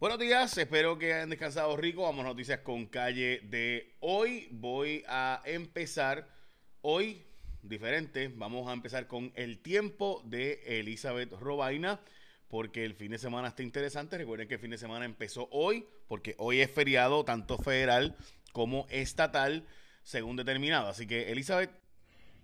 Buenos días, espero que hayan descansado rico. Vamos a noticias con calle de hoy. Voy a empezar hoy diferente. Vamos a empezar con el tiempo de Elizabeth Robaina, porque el fin de semana está interesante. Recuerden que el fin de semana empezó hoy, porque hoy es feriado tanto federal como estatal, según determinado. Así que Elizabeth,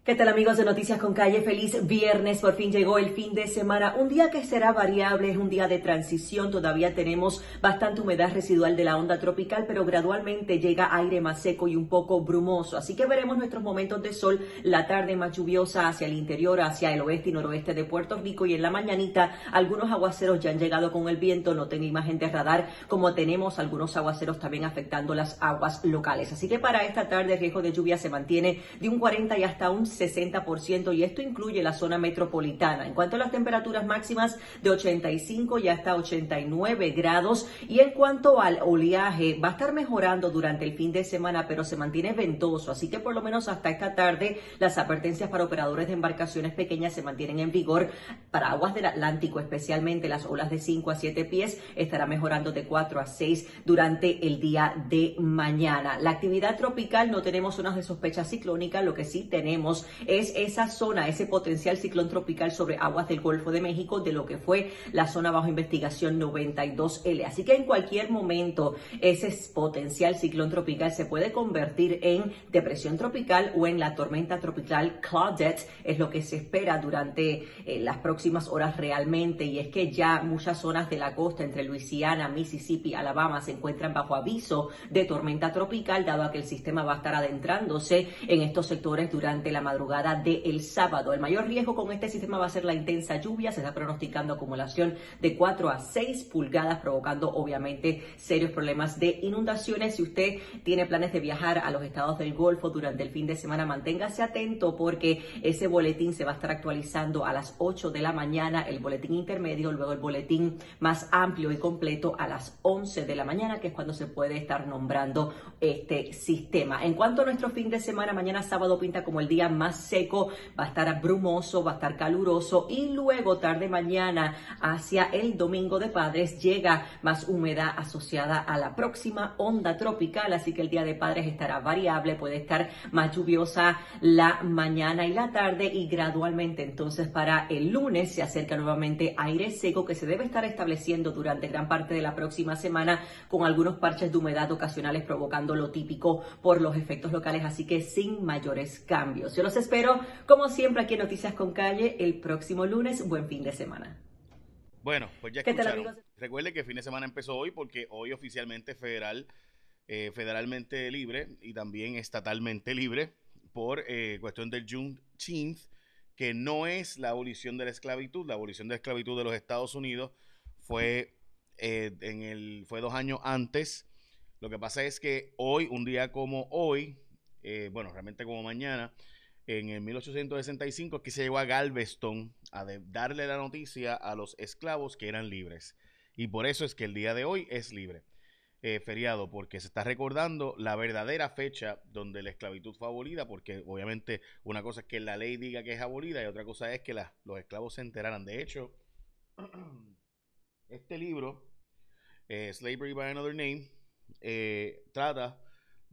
¿Qué tal amigos de Noticias con Calle? Feliz viernes, por fin llegó el fin de semana, un día que será variable, es un día de transición, todavía tenemos bastante humedad residual de la onda tropical, pero gradualmente llega aire más seco y un poco brumoso, así que veremos nuestros momentos de sol, la tarde más lluviosa hacia el interior, hacia el oeste y noroeste de Puerto Rico. Y en la mañanita algunos aguaceros ya han llegado con el viento, no tengo imagen de radar, como tenemos algunos aguaceros también afectando las aguas locales, así que para esta tarde el riesgo de lluvia se mantiene de un 40 y hasta un 60% y esto incluye la zona metropolitana. En cuanto a las temperaturas máximas de 85 y hasta 89 grados y en cuanto al oleaje va a estar mejorando durante el fin de semana pero se mantiene ventoso así que por lo menos hasta esta tarde las advertencias para operadores de embarcaciones pequeñas se mantienen en vigor para aguas del Atlántico especialmente las olas de 5 a 7 pies estará mejorando de 4 a 6 durante el día de mañana. La actividad tropical no tenemos zonas de sospecha ciclónica, lo que sí tenemos es esa zona, ese potencial ciclón tropical sobre aguas del Golfo de México de lo que fue la zona bajo investigación 92L. Así que en cualquier momento ese potencial ciclón tropical se puede convertir en depresión tropical o en la tormenta tropical Claudette, es lo que se espera durante eh, las próximas horas realmente y es que ya muchas zonas de la costa entre Luisiana, Mississippi, Alabama se encuentran bajo aviso de tormenta tropical dado a que el sistema va a estar adentrándose en estos sectores durante la madrugada del el sábado. El mayor riesgo con este sistema va a ser la intensa lluvia. Se está pronosticando acumulación de 4 a 6 pulgadas, provocando obviamente serios problemas de inundaciones. Si usted tiene planes de viajar a los estados del Golfo durante el fin de semana, manténgase atento porque ese boletín se va a estar actualizando a las 8 de la mañana, el boletín intermedio, luego el boletín más amplio y completo a las 11 de la mañana, que es cuando se puede estar nombrando este sistema. En cuanto a nuestro fin de semana, mañana sábado pinta como el día más seco, va a estar brumoso, va a estar caluroso y luego tarde mañana hacia el domingo de padres llega más humedad asociada a la próxima onda tropical, así que el día de padres estará variable, puede estar más lluviosa la mañana y la tarde y gradualmente entonces para el lunes se acerca nuevamente aire seco que se debe estar estableciendo durante gran parte de la próxima semana con algunos parches de humedad ocasionales provocando lo típico por los efectos locales, así que sin mayores cambios. Los espero, como siempre, aquí en Noticias con Calle el próximo lunes. Buen fin de semana. Bueno, pues ya escucharon. Recuerde que el fin de semana empezó hoy porque hoy oficialmente federal, eh, federalmente libre y también estatalmente libre por eh, cuestión del Juneteenth, que no es la abolición de la esclavitud. La abolición de la esclavitud de los Estados Unidos fue, eh, en el, fue dos años antes. Lo que pasa es que hoy, un día como hoy, bueno, realmente como mañana, en el 1865 que se llegó a Galveston a darle la noticia a los esclavos que eran libres. Y por eso es que el día de hoy es libre. Eh, feriado, porque se está recordando la verdadera fecha donde la esclavitud fue abolida, porque obviamente una cosa es que la ley diga que es abolida y otra cosa es que los esclavos se enteraran. De hecho, este libro, eh, Slavery by Another Name, eh, trata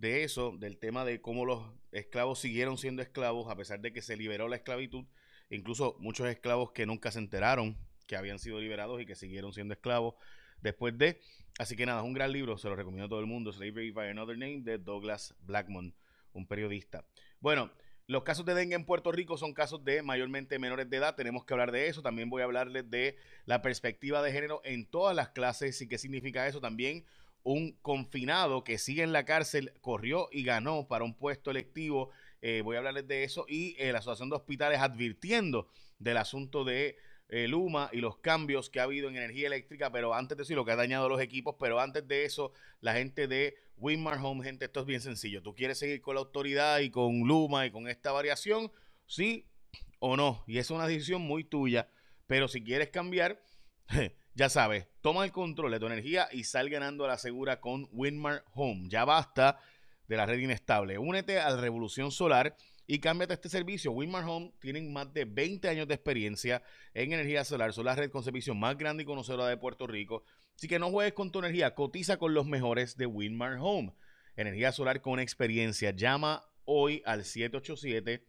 de eso, del tema de cómo los esclavos siguieron siendo esclavos a pesar de que se liberó la esclavitud, incluso muchos esclavos que nunca se enteraron que habían sido liberados y que siguieron siendo esclavos después de. Así que nada, es un gran libro, se lo recomiendo a todo el mundo, Slavery by Another Name, de Douglas Blackmon, un periodista. Bueno, los casos de dengue en Puerto Rico son casos de mayormente menores de edad, tenemos que hablar de eso. También voy a hablarles de la perspectiva de género en todas las clases y qué significa eso. También un confinado que sigue en la cárcel corrió y ganó para un puesto electivo. Eh, voy a hablarles de eso. Y eh, la Asociación de Hospitales advirtiendo del asunto de eh, Luma y los cambios que ha habido en energía eléctrica. Pero antes de eso, lo que ha dañado los equipos. Pero antes de eso, la gente de Winmar Home, gente, esto es bien sencillo. ¿Tú quieres seguir con la autoridad y con Luma y con esta variación? Sí o no. Y es una decisión muy tuya. Pero si quieres cambiar ya sabes, toma el control de tu energía y sal ganando a la segura con Winmar Home. Ya basta de la red inestable. Únete a la revolución solar y cámbiate este servicio. Winmar Home tienen más de 20 años de experiencia en energía solar. Son la red con servicio más grande y conocedora de Puerto Rico. Así que no juegues con tu energía, cotiza con los mejores de Winmar Home. Energía solar con experiencia. Llama hoy al 787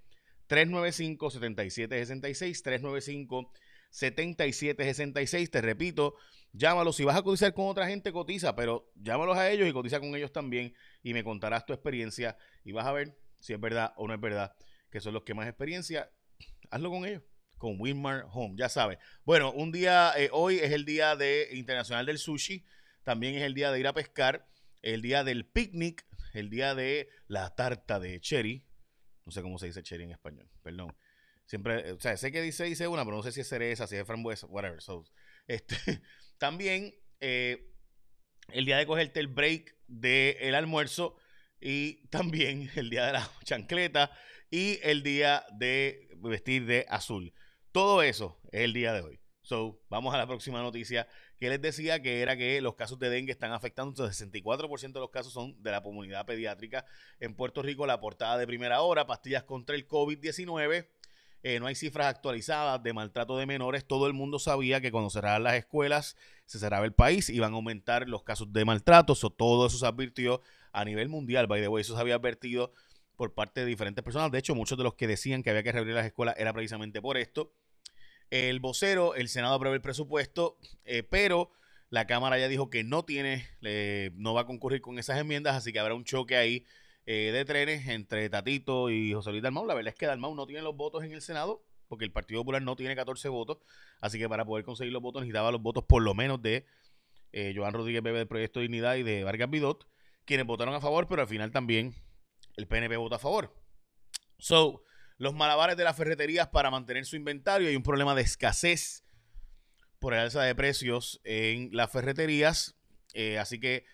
395 7766 395 7766. Te repito, llámalos. Si vas a cotizar con otra gente, cotiza, pero llámalos a ellos y cotiza con ellos también y me contarás tu experiencia y vas a ver si es verdad o no es verdad que son los que más experiencia. Hazlo con ellos, con Winmar Home, ya sabes. Bueno, un día, eh, hoy es el día de internacional del sushi, también es el día de ir a pescar, el día del picnic, el día de la tarta de cherry. No sé cómo se dice cherry en español, perdón. Siempre, o sea, sé que dice, dice una, pero no sé si es cereza, si es frambuesa, whatever. So, este, también eh, el día de cogerte el break del almuerzo y también el día de la chancleta y el día de vestir de azul. Todo eso es el día de hoy. So, vamos a la próxima noticia que les decía que era que los casos de dengue están afectando, el 64% de los casos son de la comunidad pediátrica en Puerto Rico. La portada de primera hora, pastillas contra el COVID-19 eh, no hay cifras actualizadas de maltrato de menores. Todo el mundo sabía que cuando cerraran las escuelas se cerraba el país, iban a aumentar los casos de maltrato. todo eso se advirtió a nivel mundial, by the way. Eso se había advertido por parte de diferentes personas. De hecho, muchos de los que decían que había que reabrir las escuelas era precisamente por esto. El vocero, el Senado aprueba el presupuesto, eh, pero la Cámara ya dijo que no tiene, no va a concurrir con esas enmiendas, así que habrá un choque ahí eh, de trenes entre Tatito y José Luis Dalmau. La verdad es que Dalmau no tiene los votos en el Senado porque el Partido Popular no tiene 14 votos. Así que para poder conseguir los votos necesitaba los votos por lo menos de eh, Joan Rodríguez Bebe del Proyecto Dignidad y de Vargas Bidot, quienes votaron a favor, pero al final también el PNP votó a favor. So, los malabares de las ferreterías para mantener su inventario. Hay un problema de escasez por el alza de precios en las ferreterías. Eh, así que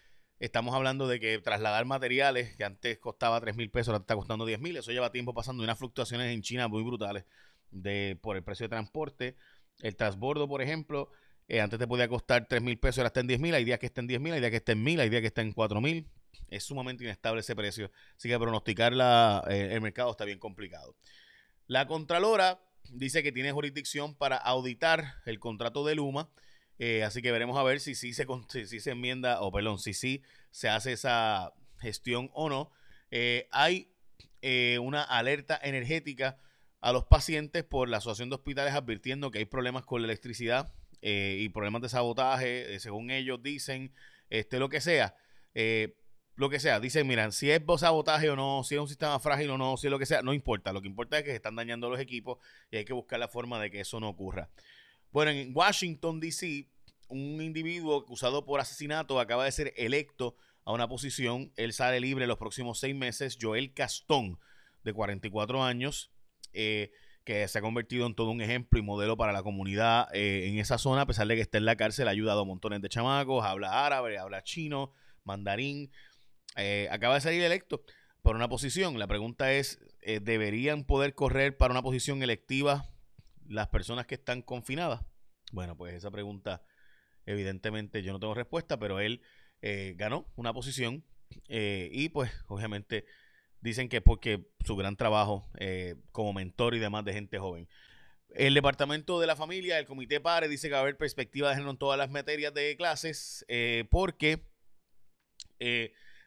Estamos hablando de que trasladar materiales que antes costaba 3 mil pesos, ahora está costando 10 mil. Eso lleva tiempo pasando. unas fluctuaciones en China muy brutales de, por el precio de transporte. El transbordo, por ejemplo, eh, antes te podía costar 3 mil pesos, ahora está en 10 mil. Hay días que está en 10 mil, hay días que está en mil, hay días que está en 4 mil. Es sumamente inestable ese precio. Así que pronosticar la, eh, el mercado está bien complicado. La Contralora dice que tiene jurisdicción para auditar el contrato de Luma eh, así que veremos a ver si sí si, si, se enmienda, o perdón, si sí se hace esa gestión o no. Eh, hay eh, una alerta energética a los pacientes por la Asociación de Hospitales advirtiendo que hay problemas con la electricidad y problemas de sabotaje, según ellos dicen, este, lo que sea. lo que sea, dicen, miran, si es sabotaje o no, si es un sistema frágil o no, si es lo que sea, no importa. Lo que importa es que se están dañando los equipos y hay que buscar la forma de que eso no ocurra. Bueno, en Washington, D.C., un individuo acusado por asesinato acaba de ser electo a una posición. Él sale libre los próximos seis meses. Joel Castón, de 44 años, eh, que se ha convertido en todo un ejemplo y modelo para la comunidad eh, en esa zona, a pesar de que está en la cárcel, ha ayudado a montones de chamacos, habla árabe, habla chino, mandarín. Eh, acaba de salir electo por una posición. La pregunta es, ¿deberían poder correr para una posición electiva las personas que están confinadas? Bueno, pues esa pregunta evidentemente yo no tengo respuesta, pero él eh, ganó una posición eh, y pues obviamente dicen que es porque su gran trabajo eh, como mentor y demás de gente joven. El departamento de la familia, el comité PARE, dice que va a haber perspectiva de género en todas las materias de clases porque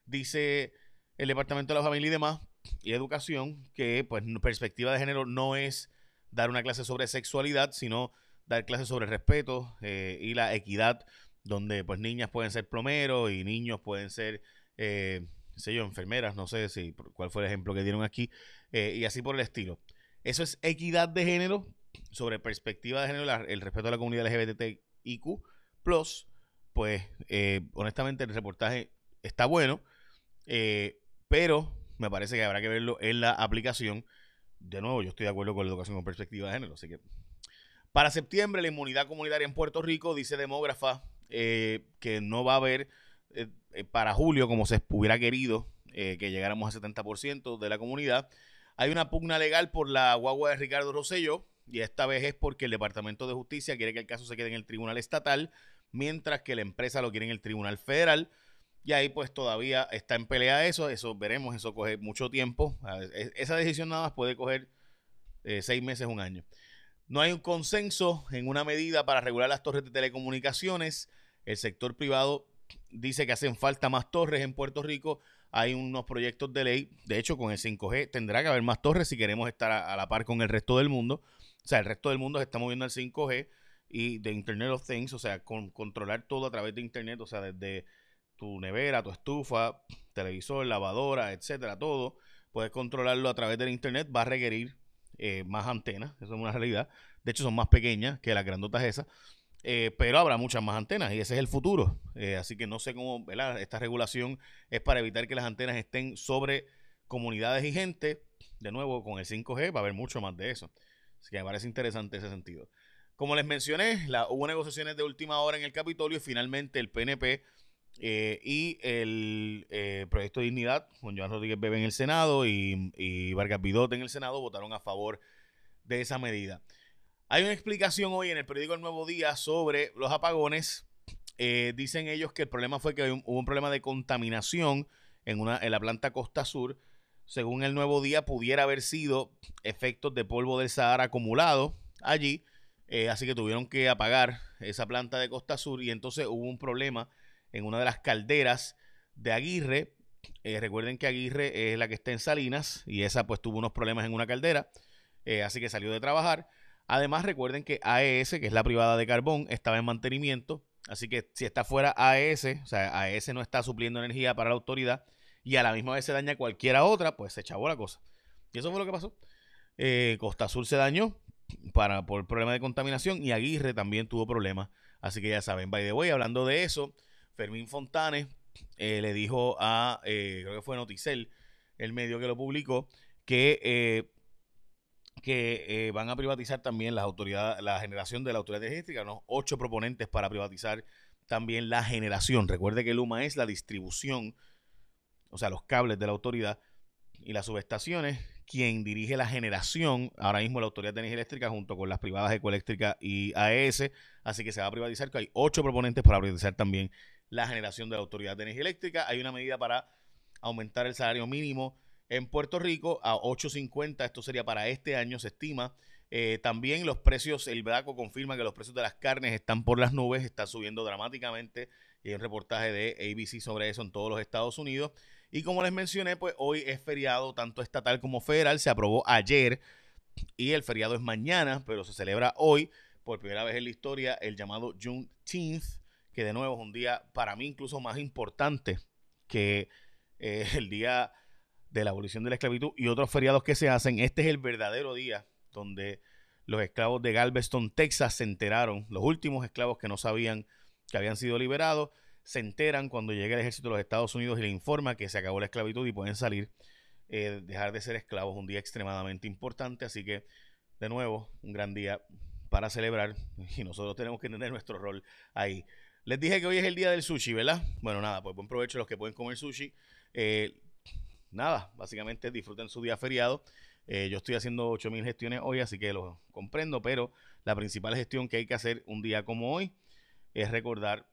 dice el departamento de la familia y demás y educación que pues perspectiva de género no es dar una clase sobre sexualidad, sino dar clases sobre respeto eh, y la equidad, donde pues niñas pueden ser plomeros y niños pueden ser, eh, sé yo, enfermeras, no sé si cuál fue el ejemplo que dieron aquí, eh, y así por el estilo. Eso es equidad de género, sobre perspectiva de género, el respeto a la comunidad LGBTIQ, pues honestamente el reportaje está bueno, pero me parece que habrá que verlo en la aplicación. De nuevo, yo estoy de acuerdo con la educación con perspectiva de género, así que para septiembre, la inmunidad comunitaria en Puerto Rico, dice demógrafa, eh, que no va a haber eh, eh, para julio, como se hubiera querido, que llegáramos al 70% de la comunidad. Hay una pugna legal por la guagua de Ricardo Rosselló, y esta vez es porque el Departamento de Justicia quiere que el caso se quede en el Tribunal Estatal, mientras que la empresa lo quiere en el Tribunal Federal. Y ahí pues todavía está en pelea eso, eso veremos, eso coge mucho tiempo. Esa decisión nada más puede coger eh, seis meses, un año. No hay un consenso en una medida para regular las torres de telecomunicaciones. El sector privado dice que hacen falta más torres en Puerto Rico. Hay unos proyectos de ley. De hecho, con el 5G tendrá que haber más torres si queremos estar a, la par con el resto del mundo. O sea, el resto del mundo se está moviendo al 5G y de Internet of Things, o sea, con, controlar todo a través de Internet, o sea, desde tu nevera, tu estufa, televisor, lavadora, etcétera, todo, puedes controlarlo a través del Internet, va a requerir eh, más antenas, eso es una realidad. De hecho, son más pequeñas que las grandotas esas. Eh, pero habrá muchas más antenas y ese es el futuro. Eh, así que no sé cómo, ¿verdad? Esta regulación es para evitar que las antenas estén sobre comunidades y gente. De nuevo, con el 5G va a haber mucho más de eso. Así que me parece interesante ese sentido. Como les mencioné, hubo negociaciones de última hora en el Capitolio y finalmente el PNP eh, y el Proyecto de Dignidad, con Joan Rodríguez Bebe en el Senado y, y Vargas Vidot en el Senado, votaron a favor de esa medida. Hay una explicación hoy en el periódico El Nuevo Día sobre los apagones. Eh, dicen ellos que el problema fue que hubo un problema de contaminación en, una, en la planta Costa Sur. Según el Nuevo Día, pudiera haber sido efectos de polvo del Sahara acumulado allí. Eh, así que tuvieron que apagar esa planta de Costa Sur y entonces hubo un problema en una de las calderas de Aguirre. Eh, recuerden que Aguirre es la que está en Salinas y esa pues tuvo unos problemas en una caldera. así que salió de trabajar. Además, recuerden que AES, que es la privada de carbón, estaba en mantenimiento. Así que si está fuera AES, o sea, AES no está supliendo energía para la autoridad y a la misma vez se daña cualquiera otra, pues se echabó la cosa. Y eso fue lo que pasó. Eh, Costa Azul se dañó para, por problema de contaminación y Aguirre también tuvo problemas. Así que ya saben, by the way, hablando de eso, Fermín Fontanes eh, le dijo a, eh, creo que fue Noticel, el medio que lo publicó, que que eh, van a privatizar también las autoridades, la generación de la autoridad eléctrica, ¿no? Ocho proponentes para privatizar también la generación. Recuerde que Luma es la distribución, o sea, los cables de la autoridad y las subestaciones, quien dirige la generación, ahora mismo la Autoridad de Energía Eléctrica junto con las privadas Ecoeléctrica y AES, así que se va a privatizar, que hay ocho proponentes para privatizar también la generación de la Autoridad de Energía Eléctrica. Hay una medida para aumentar el salario mínimo en Puerto Rico a 8.50. Esto sería para este año, se estima. Eh, también los precios, el BACO confirma que los precios de las carnes están por las nubes, están subiendo dramáticamente. Y hay un reportaje de ABC sobre eso en todos los Estados Unidos. Y como les mencioné, pues hoy es feriado tanto estatal como federal. Se aprobó ayer y el feriado es mañana, pero se celebra hoy por primera vez en la historia el llamado Juneteenth, que de nuevo es un día para mí incluso más importante que eh, el día de la abolición de la esclavitud y otros feriados que se hacen, este es el verdadero día donde los esclavos de Galveston, Texas, se enteraron, los últimos esclavos que no sabían que habían sido liberados, se enteran cuando llega el ejército de los Estados Unidos y le informa que se acabó la esclavitud y pueden salir, eh, dejar de ser esclavos, un día extremadamente importante, así que de nuevo, un gran día para celebrar y nosotros tenemos que tener nuestro rol ahí. Les dije que hoy es el día del sushi, ¿verdad? Bueno, nada, pues buen provecho los que pueden comer sushi. Eh, nada, básicamente disfruten su día feriado. Eh, yo estoy haciendo 8000 gestiones hoy, así que lo comprendo, pero la principal gestión que hay que hacer un día como hoy es recordar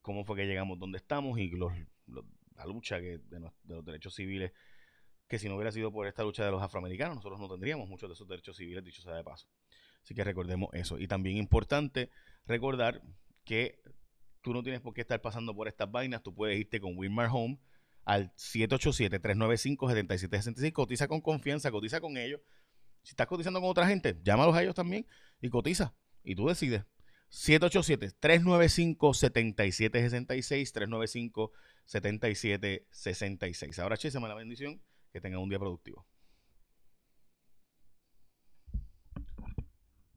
cómo fue que llegamos donde estamos y la lucha que, de, los derechos civiles, que si no hubiera sido por esta lucha de los afroamericanos, nosotros no tendríamos muchos de esos derechos civiles, dicho sea de paso. Así que recordemos eso. Y también importante recordar que tú no tienes por qué estar pasando por estas vainas, tú puedes irte con Wilmar Home al 787-395-7765. Cotiza con confianza, cotiza con ellos. Si estás cotizando con otra gente, llámalos a ellos también y cotiza. Y tú decides. 787-395-7766, 395-7766. Ahora, che, la bendición. Que tengan un día productivo.